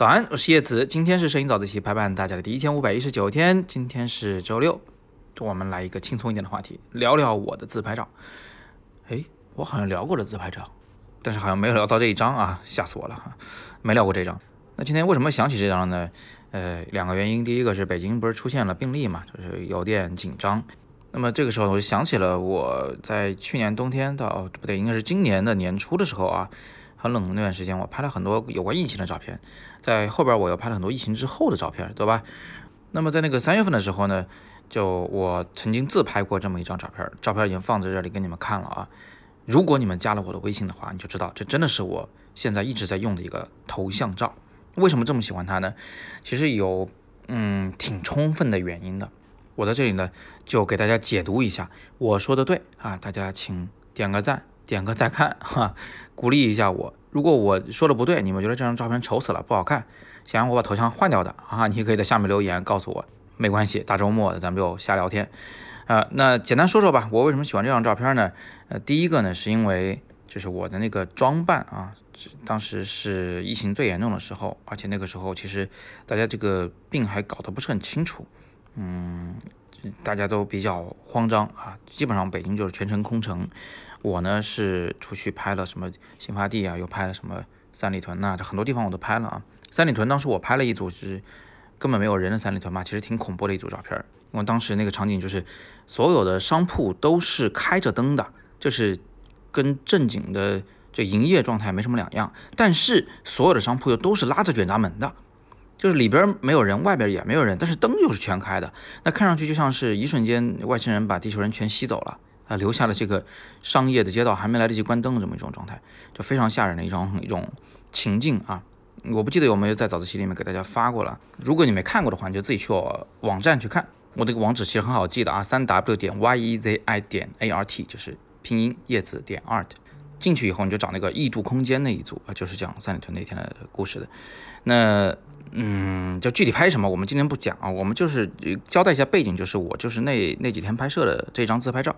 早安，我是叶子。今天是摄影早自习陪伴大家的第一千五百一十九天，今天是周六，我们来一个轻松一点的话题，聊聊我的自拍照。哎，我好像聊过了自拍照，但是好像没有聊到这一张啊，吓死我了哈，没聊过这张。那今天为什么想起这张呢？呃，两个原因，第一个是北京不是出现了病例嘛，就是有点紧张。那么这个时候我就想起了我在去年冬天到不对，应该是今年的年初的时候啊。很冷的那段时间，我拍了很多有关疫情的照片，在后边我又拍了很多疫情之后的照片，对吧？那么在那个三月份的时候呢，就我曾经自拍过这么一张照片，照片已经放在这里给你们看了啊。如果你们加了我的微信的话，你就知道这真的是我现在一直在用的一个头像照。为什么这么喜欢它呢？其实有嗯挺充分的原因的。我在这里呢就给大家解读一下，我说的对啊，大家请点个赞。点个再看哈，鼓励一下我。如果我说的不对，你们觉得这张照片丑死了，不好看，想让我把头像换掉的啊，你可以在下面留言告诉我，没关系。大周末的，咱们就瞎聊天啊。那简单说说吧，我为什么喜欢这张照片呢？呃，第一个呢，是因为就是我的那个装扮啊，当时是疫情最严重的时候，而且那个时候其实大家这个病还搞得不是很清楚，嗯，大家都比较慌张啊，基本上北京就是全程空城。我呢是出去拍了什么新发地啊，又拍了什么三里屯呐，这很多地方我都拍了啊。三里屯当时我拍了一组是根本没有人的三里屯嘛，其实挺恐怖的一组照片。因为当时那个场景就是所有的商铺都是开着灯的，就是跟正经的这营业状态没什么两样。但是所有的商铺又都是拉着卷闸门的，就是里边没有人，外边也没有人，但是灯又是全开的，那看上去就像是一瞬间外星人把地球人全吸走了。啊，留下了这个商业的街道还没来得及关灯的这么一种状态，就非常吓人的一种一种情境啊！我不记得有没有在早自习里面给大家发过了。如果你没看过的话，你就自己去我网站去看。我这个网址其实很好记的啊，三 w 点 y e z i 点 a r t 就是拼音叶子点 art。进去以后你就找那个异度空间那一组啊，就是讲三里屯那天的故事的。那。嗯，就具体拍什么，我们今天不讲啊，我们就是交代一下背景，就是我就是那那几天拍摄的这张自拍照。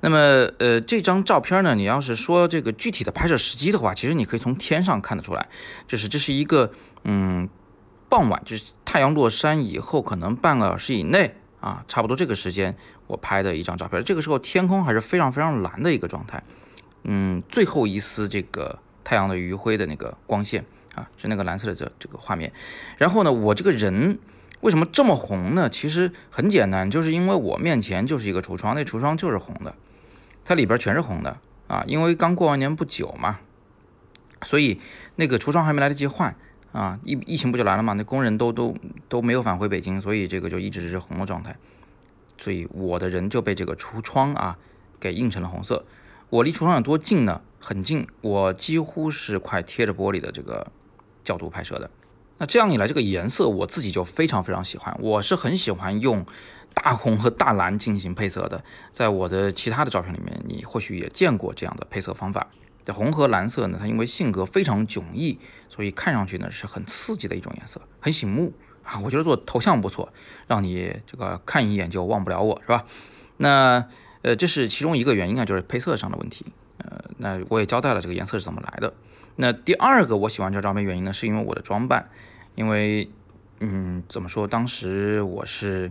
那么，呃，这张照片呢，你要是说这个具体的拍摄时机的话，其实你可以从天上看得出来，就是这是一个嗯傍晚，就是太阳落山以后，可能半个小时以内啊，差不多这个时间我拍的一张照片。这个时候天空还是非常非常蓝的一个状态，嗯，最后一丝这个太阳的余晖的那个光线。啊，是那个蓝色的这这个画面，然后呢，我这个人为什么这么红呢？其实很简单，就是因为我面前就是一个橱窗，那橱窗就是红的，它里边全是红的啊，因为刚过完年不久嘛，所以那个橱窗还没来得及换啊，疫疫情不就来了嘛，那工人都都都没有返回北京，所以这个就一直是红的状态，所以我的人就被这个橱窗啊给映成了红色。我离橱窗有多近呢？很近，我几乎是快贴着玻璃的这个。角度拍摄的，那这样一来，这个颜色我自己就非常非常喜欢。我是很喜欢用大红和大蓝进行配色的，在我的其他的照片里面，你或许也见过这样的配色方法。这红和蓝色呢，它因为性格非常迥异，所以看上去呢是很刺激的一种颜色，很醒目啊。我觉得做头像不错，让你这个看一眼就忘不了我，是吧？那呃，这是其中一个原因啊，就是配色上的问题。呃，那我也交代了这个颜色是怎么来的。那第二个我喜欢这照片原因呢，是因为我的装扮，因为，嗯，怎么说，当时我是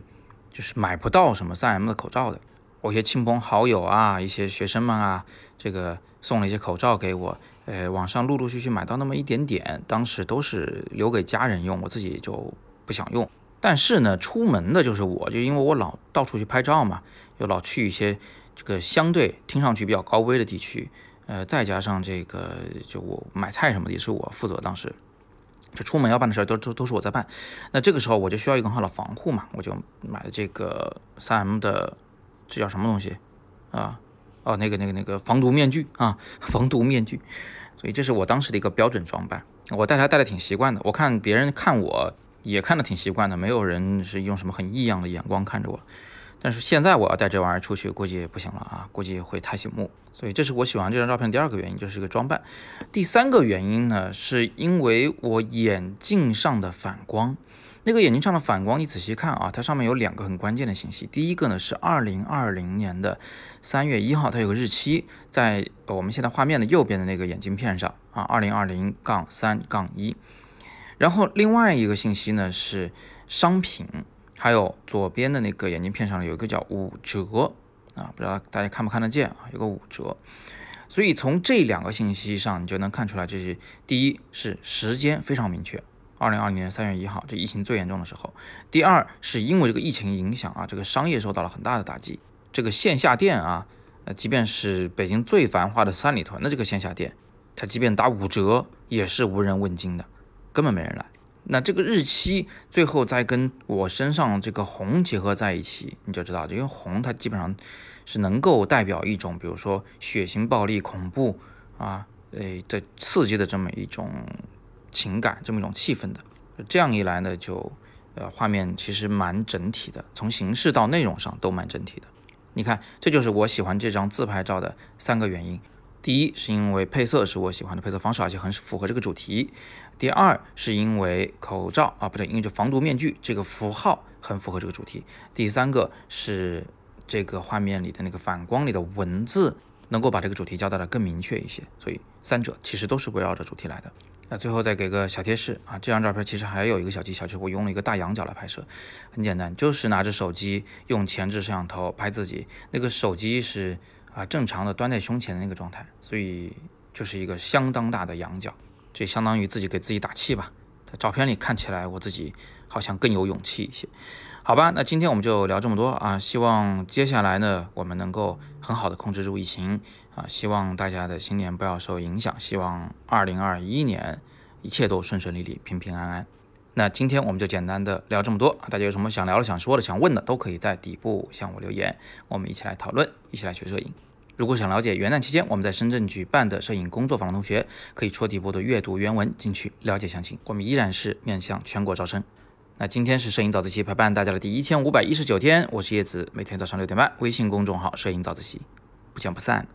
就是买不到什么 3M 的口罩的，我一些亲朋好友啊，一些学生们啊，这个送了一些口罩给我，呃，网上陆陆续续买到那么一点点，当时都是留给家人用，我自己就不想用。但是呢，出门的就是我，就因为我老到处去拍照嘛，又老去一些这个相对听上去比较高危的地区。呃，再加上这个，就我买菜什么的也是我负责，当时就出门要办的事儿都都都是我在办。那这个时候我就需要一个很好的防护嘛，我就买了这个三 M 的，这叫什么东西啊？哦，那个那个那个防毒面具啊，防毒面具。所以这是我当时的一个标准装扮，我戴它戴的挺习惯的。我看别人看我也看的挺习惯的，没有人是用什么很异样的眼光看着我。但是现在我要带这玩意儿出去，估计也不行了啊，估计会太醒目。所以这是我喜欢这张照片的第二个原因，就是一个装扮。第三个原因呢，是因为我眼镜上的反光。那个眼镜上的反光，你仔细看啊，它上面有两个很关键的信息。第一个呢是二零二零年的三月一号，它有个日期，在我们现在画面的右边的那个眼镜片上啊，二零二零杠三杠一。然后另外一个信息呢是商品，还有左边的那个眼镜片上有一个叫五折啊，不知道大家看不看得见啊？有个五折。所以从这两个信息上，你就能看出来，这是第一是时间非常明确，二零二零年三月一号，这疫情最严重的时候；第二是因为这个疫情影响啊，这个商业受到了很大的打击，这个线下店啊，呃，即便是北京最繁华的三里屯的这个线下店，它即便打五折也是无人问津的，根本没人来。那这个日期最后再跟我身上这个红结合在一起，你就知道，因为红它基本上是能够代表一种，比如说血腥、暴力、恐怖啊，诶，这刺激的这么一种情感，这么一种气氛的。这样一来呢，就呃画面其实蛮整体的，从形式到内容上都蛮整体的。你看，这就是我喜欢这张自拍照的三个原因。第一是因为配色是我喜欢的配色方式，而且很符合这个主题。第二是因为口罩啊，不对，因为这防毒面具这个符号很符合这个主题。第三个是这个画面里的那个反光里的文字能够把这个主题交代的更明确一些，所以三者其实都是围绕着主题来的。那最后再给个小贴士啊，这张照片其实还有一个小技巧，就是我用了一个大仰角来拍摄，很简单，就是拿着手机用前置摄像头拍自己，那个手机是啊正常的端在胸前的那个状态，所以就是一个相当大的仰角。这相当于自己给自己打气吧，在照片里看起来我自己好像更有勇气一些，好吧，那今天我们就聊这么多啊，希望接下来呢我们能够很好的控制住疫情啊，希望大家的新年不要受影响，希望二零二一年一切都顺顺利利、平平安安。那今天我们就简单的聊这么多，大家有什么想聊的、想说的、想问的，都可以在底部向我留言，我们一起来讨论，一起来学摄影。如果想了解元旦期间我们在深圳举办的摄影工作坊的同学，可以戳底部的阅读原文进去了解详情。我们依然是面向全国招生。那今天是摄影早自习陪伴大家的第一千五百一十九天，我是叶子，每天早上六点半，微信公众号摄影早自习，不见不散。